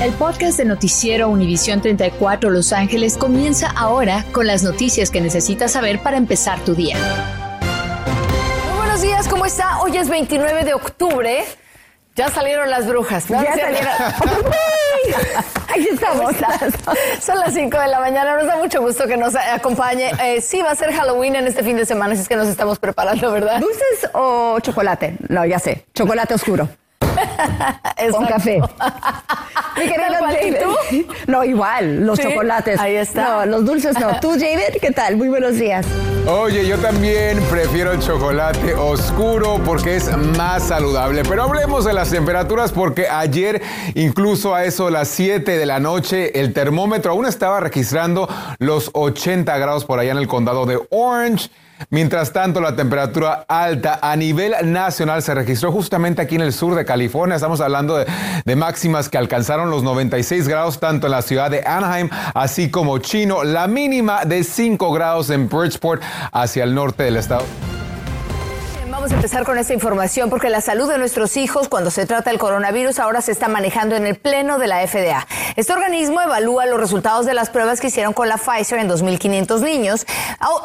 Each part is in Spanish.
El podcast de Noticiero Univisión 34 Los Ángeles comienza ahora con las noticias que necesitas saber para empezar tu día. Muy buenos días, ¿cómo está? Hoy es 29 de octubre. Ya salieron las brujas. Ya, salieron. Ahí estamos. Son las 5 de la mañana. Nos da mucho gusto que nos acompañe. Eh, sí, va a ser Halloween en este fin de semana, así es que nos estamos preparando, ¿verdad? ¿Dulces o chocolate? No, ya sé. Chocolate oscuro. Con café. Mi querida tú? No, igual, los chocolates. Ahí está. No, los dulces no. ¿Tú, David? ¿Qué tal? Muy buenos días. Oye, yo también prefiero el chocolate oscuro porque es más saludable. Pero hablemos de las temperaturas porque ayer, incluso a eso las 7 de la noche, el termómetro aún estaba registrando los 80 grados por allá en el condado de Orange. Mientras tanto, la temperatura alta a nivel nacional se registró justamente aquí en el sur de California. Estamos hablando de, máximas que alcanzaron los 96 grados tanto en la ciudad de Anaheim, así como Chino, la mínima de 5 grados en Bridgeport hacia el norte del estado. Vamos a empezar con esta información porque la salud de nuestros hijos cuando se trata del coronavirus ahora se está manejando en el pleno de la FDA. Este organismo evalúa los resultados de las pruebas que hicieron con la Pfizer en 2.500 niños,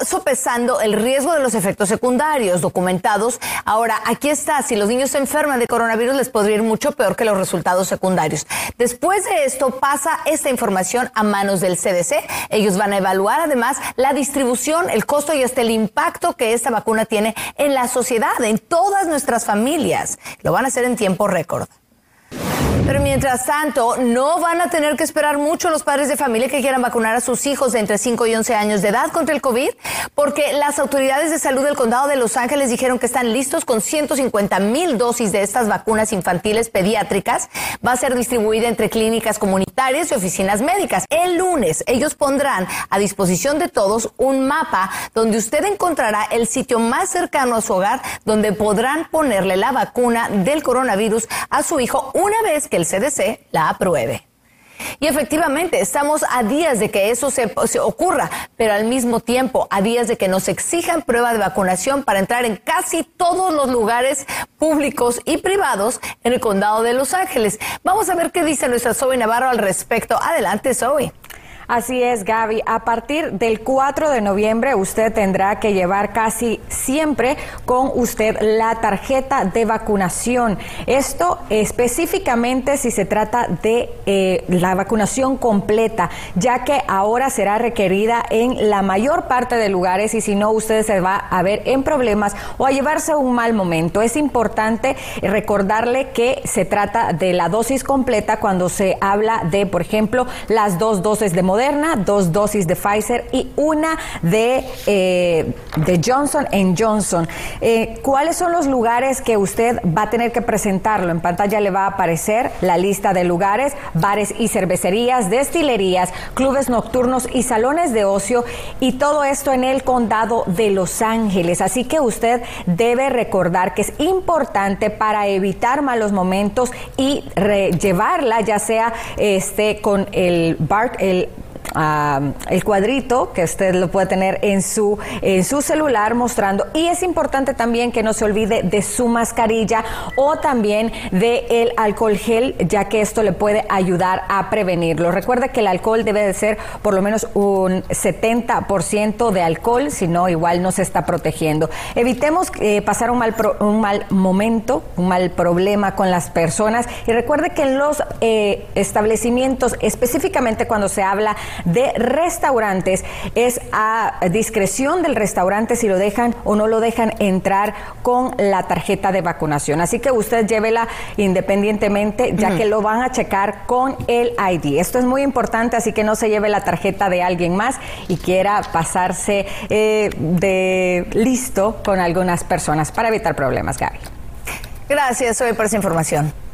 sopesando el riesgo de los efectos secundarios documentados. Ahora, aquí está, si los niños se enferman de coronavirus les podría ir mucho peor que los resultados secundarios. Después de esto pasa esta información a manos del CDC. Ellos van a evaluar además la distribución, el costo y hasta el impacto que esta vacuna tiene en la sociedad en todas nuestras familias. Lo van a hacer en tiempo récord. Pero mientras tanto, no van a tener que esperar mucho los padres de familia que quieran vacunar a sus hijos de entre 5 y 11 años de edad contra el COVID, porque las autoridades de salud del condado de Los Ángeles dijeron que están listos con 150 mil dosis de estas vacunas infantiles pediátricas. Va a ser distribuida entre clínicas comunitarias y oficinas médicas. El lunes, ellos pondrán a disposición de todos un mapa donde usted encontrará el sitio más cercano a su hogar donde podrán ponerle la vacuna del coronavirus a su hijo una vez que el CDC la apruebe. Y efectivamente, estamos a días de que eso se, ocurra, pero al mismo tiempo a días de que nos exijan prueba de vacunación para entrar en casi todos los lugares públicos y privados en el condado de Los Ángeles. Vamos a ver qué dice nuestra Zoe Navarro al respecto. Adelante, Zoe. Así es, Gaby. A partir del 4 de noviembre usted tendrá que llevar casi siempre con usted la tarjeta de vacunación. Esto específicamente si se trata de eh, la vacunación completa, ya que ahora será requerida en la mayor parte de lugares y si no usted se va a ver en problemas o a llevarse un mal momento. Es importante recordarle que se trata de la dosis completa cuando se habla de, por ejemplo, las dos dosis de Moderna, dos dosis de Pfizer y una de, eh, de Johnson Johnson. Eh, ¿Cuáles son los lugares que usted va a tener que presentarlo? En pantalla le va a aparecer la lista de lugares, bares y cervecerías, destilerías, clubes nocturnos y salones de ocio y todo esto en el condado de Los Ángeles. Así que usted debe recordar que es importante para evitar malos momentos y llevarla ya sea este con el bar, el el cuadrito que usted lo puede tener en su, en su celular mostrando. Y es importante también que no se olvide de su mascarilla o también de el alcohol gel, ya que esto le puede ayudar a prevenirlo. Recuerde que el alcohol debe de ser por lo menos un 70% de alcohol, si no, igual no se está protegiendo. Evitemos eh, pasar un mal, un mal momento, un mal problema con las personas. Y recuerde que en los eh, establecimientos, específicamente cuando se habla de restaurantes. Es a discreción del restaurante si lo dejan o no lo dejan entrar con la tarjeta de vacunación. Así que usted llévela independientemente, ya que lo van a checar con el ID. Esto es muy importante, así que no se lleve la tarjeta de alguien más y quiera pasarse eh, de listo con algunas personas para evitar problemas, Gaby. Gracias, hoy por esa información.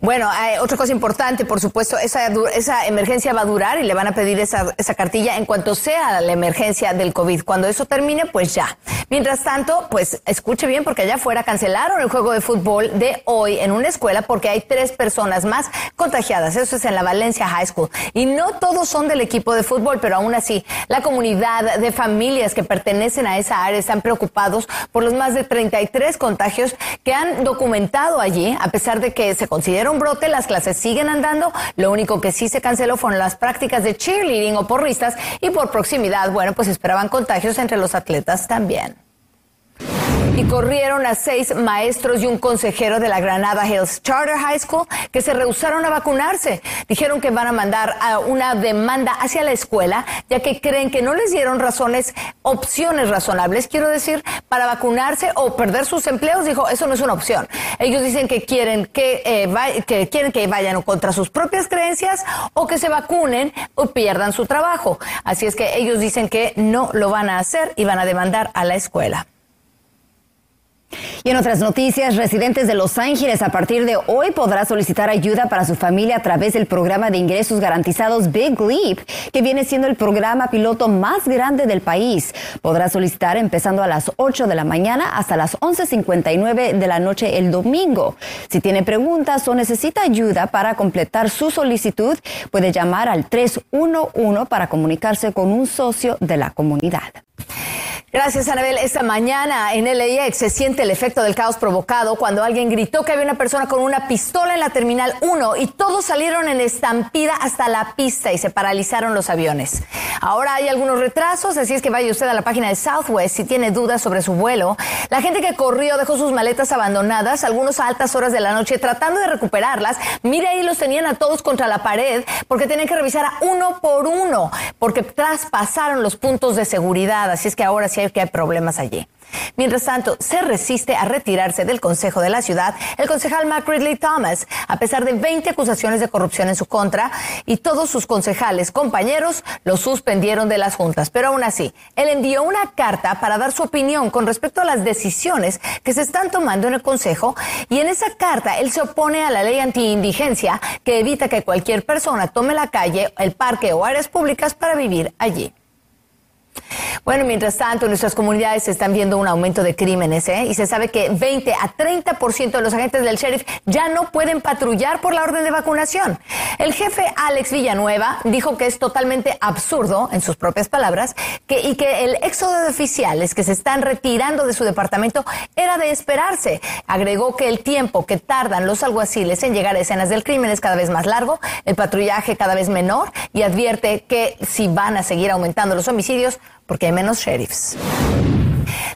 Bueno, otra cosa importante, por supuesto, esa, esa emergencia va a durar y le van a pedir esa, esa cartilla en cuanto sea la emergencia del COVID. Cuando eso termine, pues ya. Mientras tanto, pues escuche bien porque allá afuera cancelaron el juego de fútbol de hoy en una escuela porque hay tres personas más contagiadas. Eso es en la Valencia High School. Y no todos son del equipo de fútbol, pero aún así, la comunidad de familias que pertenecen a esa área están preocupados por los más de 33 contagios que han documentado allí, a pesar de que se considera un brote, las clases siguen andando. Lo único que sí se canceló fueron las prácticas de cheerleading o porristas y por proximidad, bueno, pues esperaban contagios entre los atletas también y corrieron a seis maestros y un consejero de la Granada Hills Charter High School que se rehusaron a vacunarse. Dijeron que van a mandar una demanda hacia la escuela ya que creen que no les dieron razones, opciones razonables, quiero decir, para vacunarse o perder sus empleos. Dijo, eso no es una opción. Ellos dicen que quieren que, eh, que quieren que vayan contra sus propias creencias o que se vacunen o pierdan su trabajo. Así es que ellos dicen que no lo van a hacer y van a demandar a la escuela. Y en otras noticias, residentes de Los Ángeles a partir de hoy podrá solicitar ayuda para su familia a través del programa de ingresos garantizados Big Leap, que viene siendo el programa piloto más grande del país. Podrá solicitar empezando a las 8 de la mañana hasta las 11.59 de la noche el domingo. Si tiene preguntas o necesita ayuda para completar su solicitud, puede llamar al 311 para comunicarse con un socio de la comunidad. Gracias, Anabel. Esta mañana en LAX se siente el efecto del caos provocado cuando alguien gritó que había una persona con una pistola en la Terminal 1 y todos salieron en estampida hasta la pista y se paralizaron los aviones. Ahora hay algunos retrasos, así es que vaya usted a la página de Southwest si tiene dudas sobre su vuelo. La gente que corrió dejó sus maletas abandonadas, algunos a altas horas de la noche tratando de recuperarlas. Mire ahí los tenían a todos contra la pared porque tenían que revisar a uno por uno porque traspasaron los puntos de seguridad. Así es que ahora sí que hay problemas allí. Mientras tanto, se resiste a retirarse del Consejo de la Ciudad el concejal Mac Ridley Thomas, a pesar de 20 acusaciones de corrupción en su contra, y todos sus concejales compañeros lo suspendieron de las juntas. Pero aún así, él envió una carta para dar su opinión con respecto a las decisiones que se están tomando en el Consejo, y en esa carta él se opone a la ley anti-indigencia que evita que cualquier persona tome la calle, el parque o áreas públicas para vivir allí. Bueno, mientras tanto, nuestras comunidades están viendo un aumento de crímenes, ¿eh? Y se sabe que 20 a 30% de los agentes del sheriff ya no pueden patrullar por la orden de vacunación. El jefe Alex Villanueva dijo que es totalmente absurdo, en sus propias palabras, que, y que el éxodo de oficiales que se están retirando de su departamento era de esperarse. Agregó que el tiempo que tardan los alguaciles en llegar a escenas del crimen es cada vez más largo, el patrullaje cada vez menor y advierte que si van a seguir aumentando los homicidios, porque hay menos sheriffs.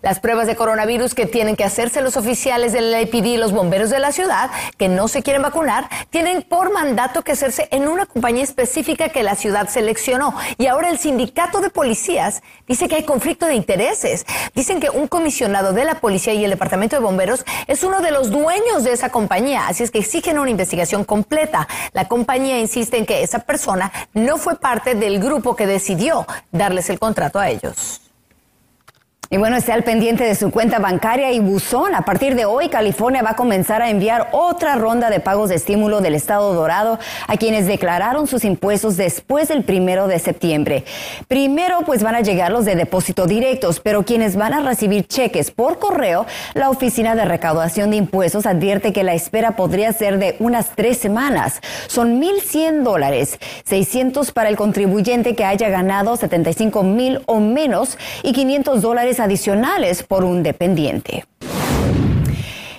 Las pruebas de coronavirus que tienen que hacerse los oficiales del LAPD y los bomberos de la ciudad que no se quieren vacunar tienen por mandato que hacerse en una compañía específica que la ciudad seleccionó. Y ahora el sindicato de policías dice que hay conflicto de intereses. Dicen que un comisionado de la policía y el departamento de bomberos es uno de los dueños de esa compañía, así es que exigen una investigación completa. La compañía insiste en que esa persona no fue parte del grupo que decidió darles el contrato a ellos. Y bueno, esté al pendiente de su cuenta bancaria y buzón. A partir de hoy, California va a comenzar a enviar otra ronda de pagos de estímulo del Estado Dorado a quienes declararon sus impuestos después del primero de septiembre. Primero, pues van a llegar los de depósito directos, pero quienes van a recibir cheques por correo, la Oficina de Recaudación de Impuestos advierte que la espera podría ser de unas tres semanas. Son 1.100 dólares, 600 para el contribuyente que haya ganado 75 mil o menos y 500 dólares adicionales por un dependiente.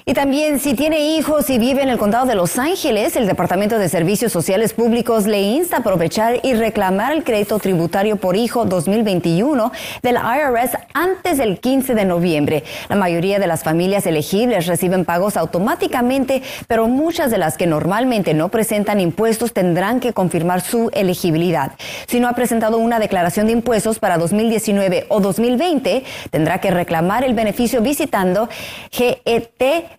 Y también si tiene hijos y vive en el condado de Los Ángeles, el Departamento de Servicios Sociales Públicos le insta a aprovechar y reclamar el crédito tributario por hijo 2021 del IRS antes del 15 de noviembre. La mayoría de las familias elegibles reciben pagos automáticamente, pero muchas de las que normalmente no presentan impuestos tendrán que confirmar su elegibilidad. Si no ha presentado una declaración de impuestos para 2019 o 2020, tendrá que reclamar el beneficio visitando GET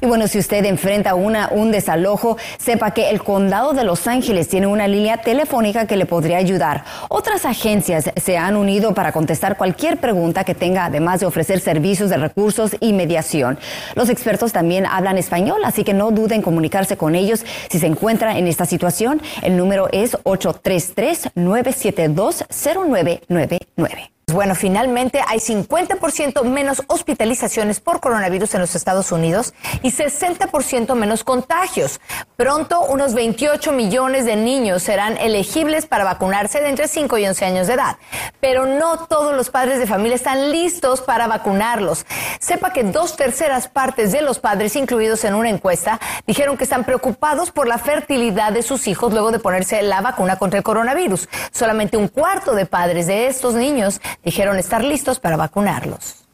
Y bueno, si usted enfrenta una, un desalojo, sepa que el condado de Los Ángeles tiene una línea telefónica que le podría ayudar. Otras agencias se han unido para contestar cualquier pregunta que tenga, además de ofrecer servicios de recursos y mediación. Los expertos también hablan español, así que no duden en comunicarse con ellos si se encuentra en esta situación. El número es 833-972-0999. Bueno, finalmente hay 50% menos hospitalizaciones por coronavirus en los Estados Unidos y 60% menos contagios. Pronto, unos 28 millones de niños serán elegibles para vacunarse de entre 5 y 11 años de edad. Pero no todos los padres de familia están listos para vacunarlos. Sepa que dos terceras partes de los padres incluidos en una encuesta dijeron que están preocupados por la fertilidad de sus hijos luego de ponerse la vacuna contra el coronavirus. Solamente un cuarto de padres de estos niños dijeron estar listos para vacunarlos.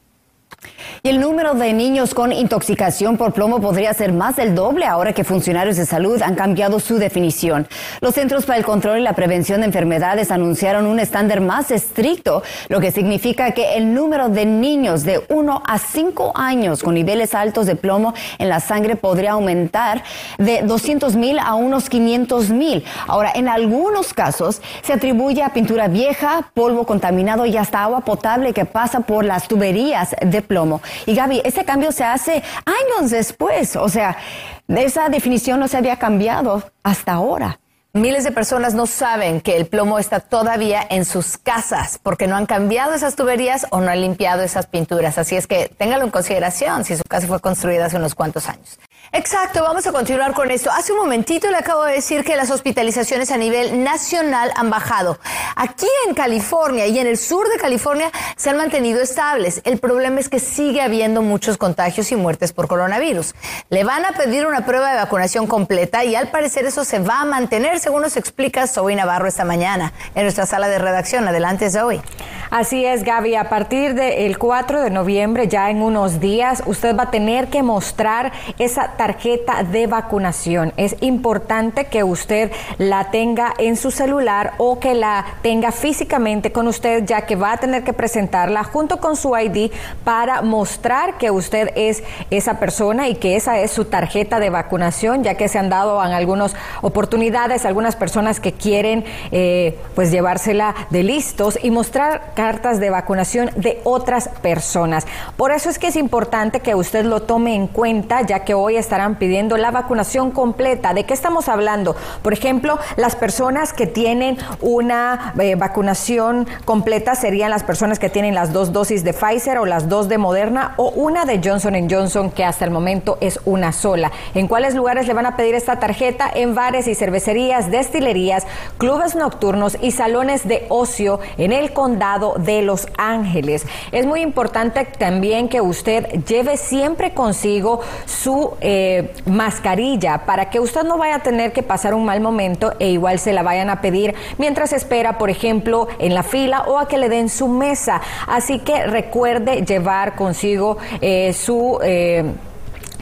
Y el número de niños con intoxicación por plomo podría ser más del doble ahora que funcionarios de salud han cambiado su definición. Los Centros para el Control y la Prevención de Enfermedades anunciaron un estándar más estricto, lo que significa que el número de niños de 1 a 5 años con niveles altos de plomo en la sangre podría aumentar de 200 mil a unos 500 mil. Ahora, en algunos casos se atribuye a pintura vieja, polvo contaminado y hasta agua potable que pasa por las tuberías de plomo. Y Gaby, ese cambio se hace años después, o sea, esa definición no se había cambiado hasta ahora. Miles de personas no saben que el plomo está todavía en sus casas porque no han cambiado esas tuberías o no han limpiado esas pinturas. Así es que téngalo en consideración si su casa fue construida hace unos cuantos años. Exacto, vamos a continuar con esto. Hace un momentito le acabo de decir que las hospitalizaciones a nivel nacional han bajado. Aquí en California y en el sur de California se han mantenido estables. El problema es que sigue habiendo muchos contagios y muertes por coronavirus. Le van a pedir una prueba de vacunación completa y al parecer eso se va a mantener, según nos explica Zoe Navarro esta mañana en nuestra sala de redacción. Adelante, Zoe. Así es, Gaby. A partir del 4 de noviembre, ya en unos días, usted va a tener que mostrar esa tarjeta de vacunación. Es importante que usted la tenga en su celular o que la tenga físicamente con usted, ya que va a tener que presentarla junto con su ID para mostrar que usted es esa persona y que esa es su tarjeta de vacunación, ya que se han dado en algunas oportunidades algunas personas que quieren eh, pues llevársela de listos y mostrar cartas de vacunación de otras personas. Por eso es que es importante que usted lo tome en cuenta, ya que hoy estarán pidiendo la vacunación completa. ¿De qué estamos hablando? Por ejemplo, las personas que tienen una eh, vacunación completa serían las personas que tienen las dos dosis de Pfizer o las dos de Moderna o una de Johnson Johnson, que hasta el momento es una sola. ¿En cuáles lugares le van a pedir esta tarjeta? En bares y cervecerías, destilerías, clubes nocturnos y salones de ocio en el condado de Los Ángeles. Es muy importante también que usted lleve siempre consigo su eh, mascarilla para que usted no vaya a tener que pasar un mal momento e igual se la vayan a pedir mientras espera, por ejemplo, en la fila o a que le den su mesa. Así que recuerde llevar consigo eh, su... Eh,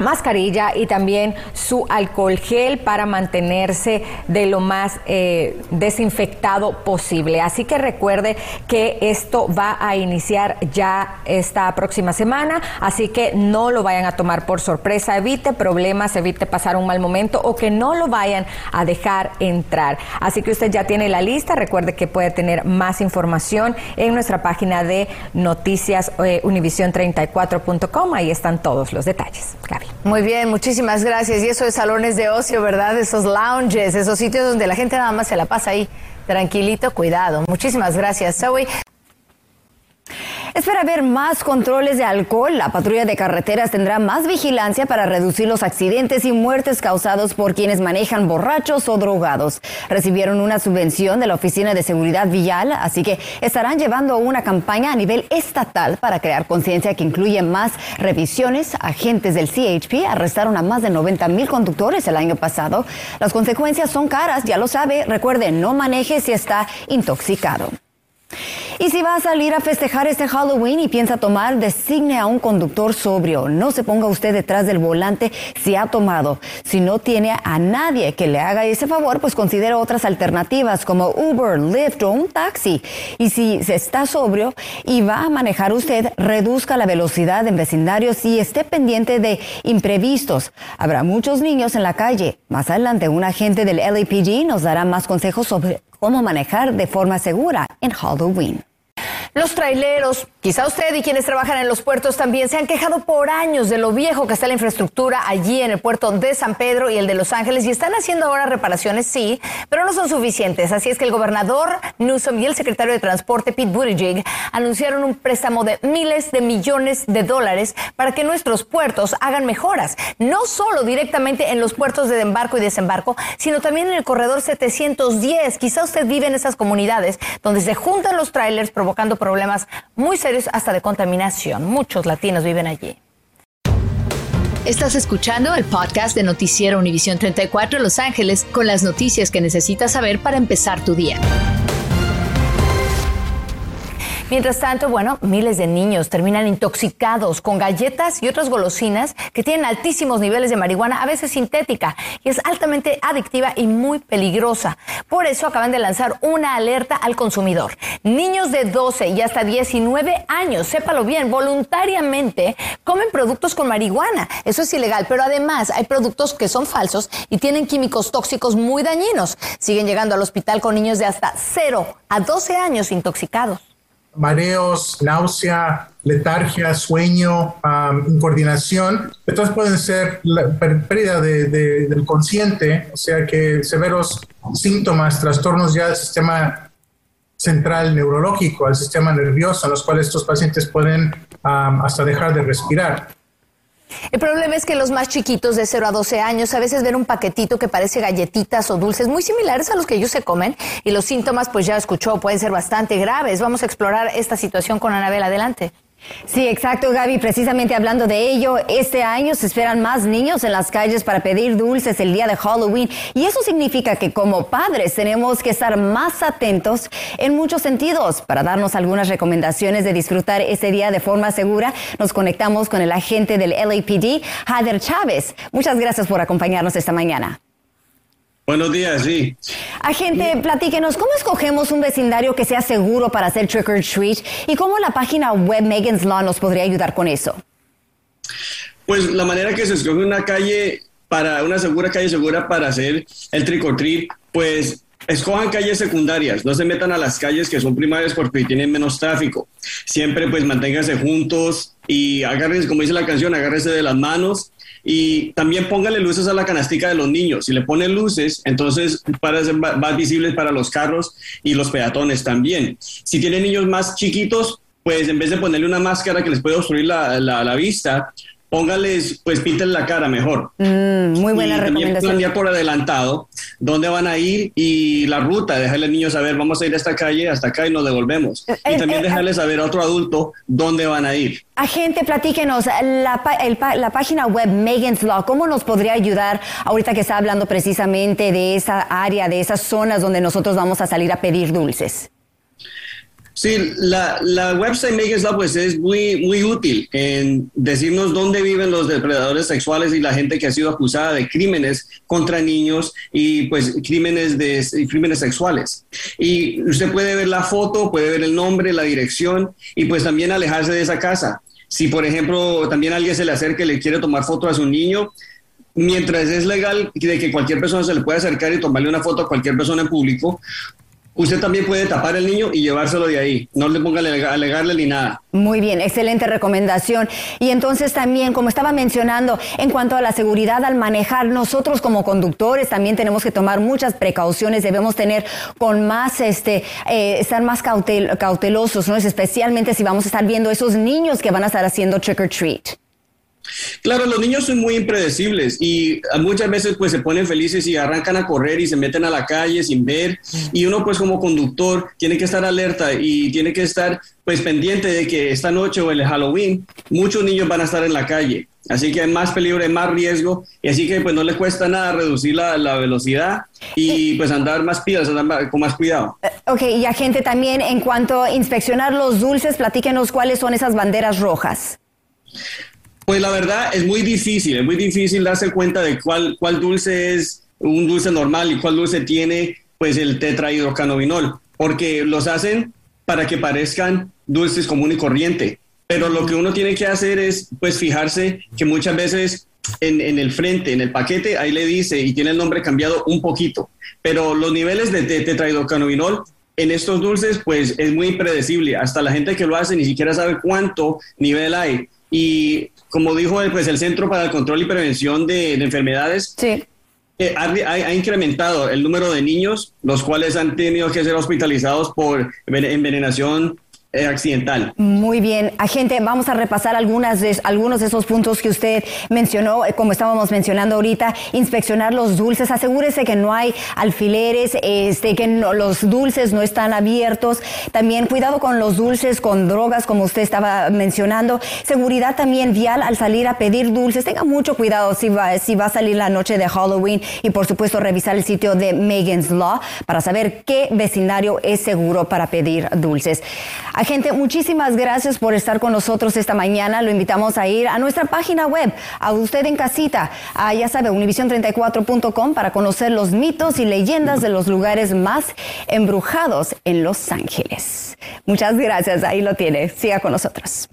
mascarilla y también su alcohol gel para mantenerse de lo más eh, desinfectado posible. Así que recuerde que esto va a iniciar ya esta próxima semana, así que no lo vayan a tomar por sorpresa, evite problemas, evite pasar un mal momento o que no lo vayan a dejar entrar. Así que usted ya tiene la lista, recuerde que puede tener más información en nuestra página de noticias eh, univision34.com, ahí están todos los detalles. Muy bien, muchísimas gracias. Y eso de salones de ocio, ¿verdad? Esos lounges, esos sitios donde la gente nada más se la pasa ahí tranquilito, cuidado. Muchísimas gracias, Zoe. Espera ver más controles de alcohol. La patrulla de carreteras tendrá más vigilancia para reducir los accidentes y muertes causados por quienes manejan borrachos o drogados. Recibieron una subvención de la Oficina de Seguridad Vial, así que estarán llevando una campaña a nivel estatal para crear conciencia que incluye más revisiones. Agentes del CHP arrestaron a más de 90 mil conductores el año pasado. Las consecuencias son caras, ya lo sabe. Recuerde, no maneje si está intoxicado. Y si va a salir a festejar este Halloween y piensa tomar, designe a un conductor sobrio. No se ponga usted detrás del volante si ha tomado. Si no tiene a nadie que le haga ese favor, pues considere otras alternativas como Uber, Lyft o un taxi. Y si se está sobrio y va a manejar usted, reduzca la velocidad en vecindarios y esté pendiente de imprevistos. Habrá muchos niños en la calle. Más adelante, un agente del LAPD nos dará más consejos sobre cómo manejar de forma segura en Halloween. Los traileros Quizá usted y quienes trabajan en los puertos también se han quejado por años de lo viejo que está la infraestructura allí en el puerto de San Pedro y el de Los Ángeles y están haciendo ahora reparaciones, sí, pero no son suficientes. Así es que el gobernador Newsom y el secretario de Transporte Pete Buttigieg anunciaron un préstamo de miles de millones de dólares para que nuestros puertos hagan mejoras, no solo directamente en los puertos de embarco y desembarco, sino también en el corredor 710. Quizá usted vive en esas comunidades donde se juntan los trailers provocando problemas muy serios hasta de contaminación. Muchos latinos viven allí. Estás escuchando el podcast de Noticiero Univisión 34 Los Ángeles con las noticias que necesitas saber para empezar tu día. Mientras tanto, bueno, miles de niños terminan intoxicados con galletas y otras golosinas que tienen altísimos niveles de marihuana, a veces sintética, y es altamente adictiva y muy peligrosa. Por eso acaban de lanzar una alerta al consumidor. Niños de 12 y hasta 19 años, sépalo bien, voluntariamente comen productos con marihuana. Eso es ilegal, pero además hay productos que son falsos y tienen químicos tóxicos muy dañinos. Siguen llegando al hospital con niños de hasta 0 a 12 años intoxicados mareos, náusea, letargia, sueño, incoordinación. Entonces pueden ser la pérdida del consciente, o sea que severos síntomas, trastornos ya del sistema central neurológico, al sistema nervioso, en los cuales estos pacientes pueden hasta dejar de respirar. El problema es que los más chiquitos de 0 a 12 años a veces ven un paquetito que parece galletitas o dulces muy similares a los que ellos se comen y los síntomas, pues ya escuchó, pueden ser bastante graves. Vamos a explorar esta situación con Anabel. Adelante. Sí, exacto, Gaby. Precisamente hablando de ello, este año se esperan más niños en las calles para pedir dulces el día de Halloween. Y eso significa que como padres tenemos que estar más atentos en muchos sentidos. Para darnos algunas recomendaciones de disfrutar ese día de forma segura, nos conectamos con el agente del LAPD, Jader Chávez. Muchas gracias por acompañarnos esta mañana. Buenos días, sí. Agente, platíquenos, ¿cómo escogemos un vecindario que sea seguro para hacer trick or treat y cómo la página web Megan's Law nos podría ayudar con eso? Pues la manera que se escoge una calle para una segura calle segura para hacer el trick or treat, pues escojan calles secundarias, no se metan a las calles que son primarias porque tienen menos tráfico. Siempre pues manténganse juntos y agárrense, como dice la canción, agárrense de las manos y también póngale luces a la canastica de los niños. Si le pone luces, entonces para ser más visibles para los carros y los peatones también. Si tienen niños más chiquitos, pues en vez de ponerle una máscara que les puede obstruir la, la vista, póngales, pues pinten la cara mejor. Mm, muy buena y recomendación. También por adelantado dónde van a ir y la ruta, dejarle al niño saber, vamos a ir a esta calle, hasta acá y nos devolvemos. Eh, y también eh, dejarle saber a otro adulto dónde van a ir. Agente, platíquenos, la, la página web Megan's Law, ¿cómo nos podría ayudar ahorita que está hablando precisamente de esa área, de esas zonas donde nosotros vamos a salir a pedir dulces? Sí, la, la website Megan's Law pues es muy, muy útil en decirnos dónde viven los depredadores sexuales y la gente que ha sido acusada de crímenes contra niños y pues crímenes, de, crímenes sexuales. Y usted puede ver la foto, puede ver el nombre, la dirección y pues también alejarse de esa casa. Si por ejemplo también alguien se le acerca y le quiere tomar foto a su niño, mientras es legal de que cualquier persona se le pueda acercar y tomarle una foto a cualquier persona en público, usted también puede tapar el niño y llevárselo de ahí. No le ponga alegarle ni nada. Muy bien, excelente recomendación. Y entonces también, como estaba mencionando, en cuanto a la seguridad al manejar, nosotros como conductores también tenemos que tomar muchas precauciones. Debemos tener con más, este, eh, estar más cautelosos, ¿no? especialmente si vamos a estar viendo esos niños que van a estar haciendo trick or treat. Claro, los niños son muy impredecibles y muchas veces pues se ponen felices y arrancan a correr y se meten a la calle sin ver y uno pues como conductor tiene que estar alerta y tiene que estar pues pendiente de que esta noche o el Halloween muchos niños van a estar en la calle. Así que hay más peligro, hay más riesgo y así que pues no le cuesta nada reducir la, velocidad y pues andar más pilas, andar con más cuidado. Eh, ok, y a gente también en cuanto a inspeccionar los dulces, platíquenos cuáles son esas banderas rojas. Pues la verdad es muy difícil, es muy difícil darse cuenta de cuál, cuál dulce es un dulce normal y cuál dulce tiene pues el tetrahidrocannabinol, porque los hacen para que parezcan dulces común y corriente. Pero lo que uno tiene que hacer es pues fijarse que muchas veces en, en, el frente, en el paquete, ahí le dice y tiene el nombre cambiado un poquito. Pero los niveles de, de tetrahidrocannabinol en estos dulces, pues es muy impredecible. Hasta la gente que lo hace ni siquiera sabe cuánto nivel hay. Y como dijo pues, el Centro para el Control y Prevención de, Enfermedades, sí. Eh, ha, incrementado el número de niños los cuales han tenido que ser hospitalizados por envenenación accidental. Muy bien, agente, vamos a repasar de, algunos de esos puntos que usted mencionó, eh, como estábamos mencionando ahorita, inspeccionar los dulces, asegúrese que no hay alfileres, este, que los dulces no están abiertos, también cuidado con los dulces, con drogas, como usted estaba mencionando, seguridad también vial al salir a pedir dulces, tenga mucho cuidado si va, si va a salir la noche de Halloween y por supuesto revisar el sitio de Megan's Law para saber qué vecindario es seguro para pedir dulces. Gente, muchísimas gracias por estar con nosotros esta mañana. Lo invitamos a ir a nuestra página web, a usted en casita, a, ya sabe, univision34.com para conocer los mitos y leyendas de los lugares más embrujados en Los Ángeles. Muchas gracias, ahí lo tiene. Siga con nosotros.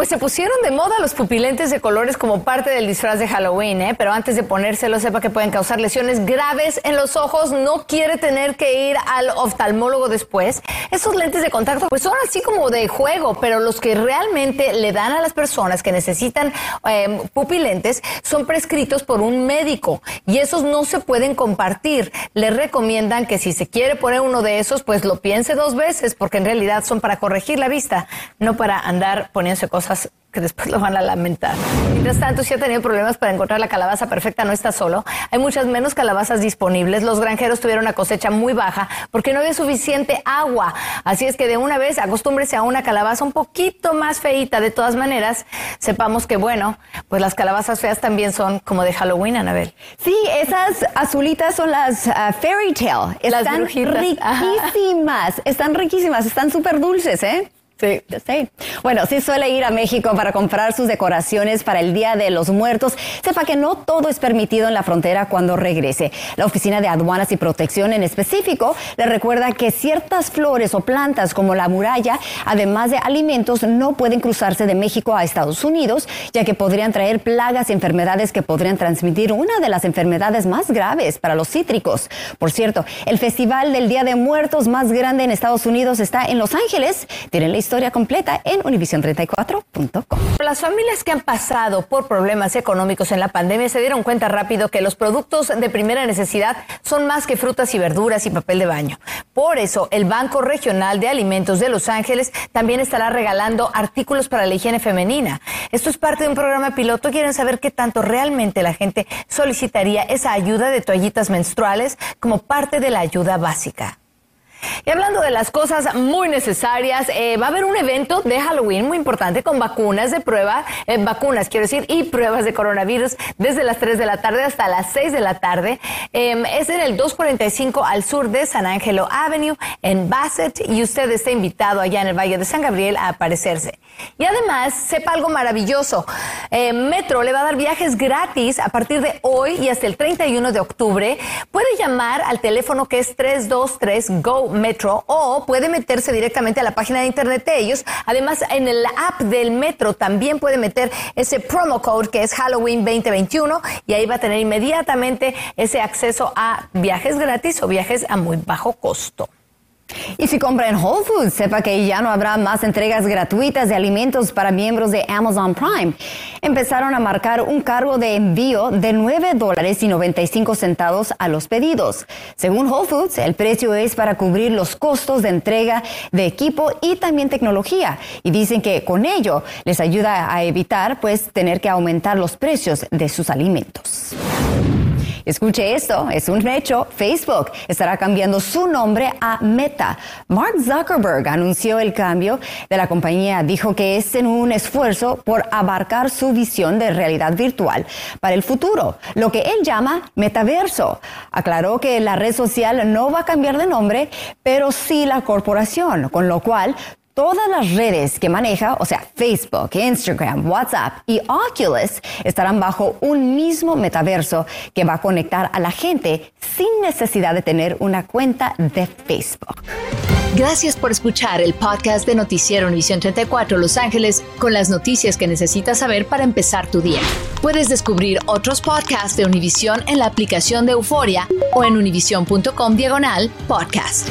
Pues se pusieron de moda los pupilentes de colores como parte del disfraz de Halloween, ¿eh? pero antes de ponérselo sepa que pueden causar lesiones graves en los ojos, no quiere tener que ir al oftalmólogo después. Esos lentes de contacto pues son así como de juego, pero los que realmente le dan a las personas que necesitan em, pupilentes son prescritos por un médico y esos no se pueden compartir. Le recomiendan que si se quiere poner uno de esos pues lo piense dos veces porque en realidad son para corregir la vista, no para andar poniéndose cosas que después lo van a lamentar. Mientras tanto, si ha tenido problemas para encontrar la calabaza perfecta, no está solo. Hay muchas menos calabazas disponibles. Los granjeros tuvieron una cosecha muy baja porque no había suficiente agua. Así es que de una vez acostúmbrese a una calabaza un poquito más feita. De todas maneras, sepamos que, bueno, pues las calabazas feas también son como de Halloween, Anabel. Sí, esas azulitas son las uh, fairy tale. Están riquísimas. Están riquísimas. Están súper dulces, ¿eh? Sí. Bueno, si suele ir a México para comprar sus decoraciones para el Día de los Muertos, sepa que no todo es permitido en la frontera cuando regrese. La Oficina de Aduanas y Protección en específico le recuerda que ciertas flores o plantas como la muralla, además de alimentos, no pueden cruzarse de México a Estados Unidos, ya que podrían traer plagas y enfermedades que podrían transmitir una de las enfermedades más graves para los cítricos. Por cierto, el Festival del Día de Muertos más grande en Estados Unidos está en Los Ángeles. Tienen la historia completa en univision34.com. Las familias que han pasado por problemas económicos en la pandemia se dieron cuenta rápido que los productos de primera necesidad son más que frutas y verduras y papel de baño. Por eso, el Banco Regional de Alimentos de Los Ángeles también estará regalando artículos para la higiene femenina. Esto es parte de un programa piloto. Quieren saber qué tanto realmente la gente solicitaría esa ayuda de toallitas menstruales como parte de la ayuda básica. Y hablando de las cosas muy necesarias, eh, va a haber un evento de Halloween muy importante con vacunas de prueba, eh, vacunas quiero decir, y pruebas de coronavirus desde las 3 de la tarde hasta las 6 de la tarde. Em, es en el 245 al sur de San Angelo Avenue en Bassett y usted está invitado allá en el Valle de San Gabriel a aparecerse. Y además, sepa algo maravilloso. Em, Metro le va a dar viajes gratis a partir de hoy y hasta el 31 de octubre. Puede llamar al teléfono que es 323 GO Metro o puede meterse directamente a la página de internet de ellos. Además, en el app del Metro también puede meter ese promo code que es Halloween 2021 y ahí va a tener inmediatamente ese acceso a viajes gratis o viajes a muy bajo costo. Y si compra en Whole Foods, sepa que ya no habrá más entregas gratuitas de alimentos para miembros de Amazon Prime. Empezaron a marcar un cargo de envío de 9 dólares y 95 centavos a los pedidos. Según Whole Foods, el precio es para cubrir los costos de entrega de equipo y también tecnología. Y dicen que con ello les ayuda a evitar pues tener que aumentar los precios de sus alimentos. Escuche esto, es un hecho. Facebook estará cambiando su nombre a Meta. Mark Zuckerberg anunció el cambio de la compañía. Dijo que es en un esfuerzo por abarcar su visión de realidad virtual para el futuro, lo que él llama metaverso. Aclaró que la red social no va a cambiar de nombre, pero sí la corporación, con lo cual Todas las redes que maneja, o sea, Facebook, Instagram, WhatsApp y Oculus, estarán bajo un mismo metaverso que va a conectar a la gente sin necesidad de tener una cuenta de Facebook. Gracias por escuchar el podcast de Noticiero Univisión 34 Los Ángeles con las noticias que necesitas saber para empezar tu día. Puedes descubrir otros podcasts de Univision en la aplicación de Euforia o en univision.com diagonal podcast.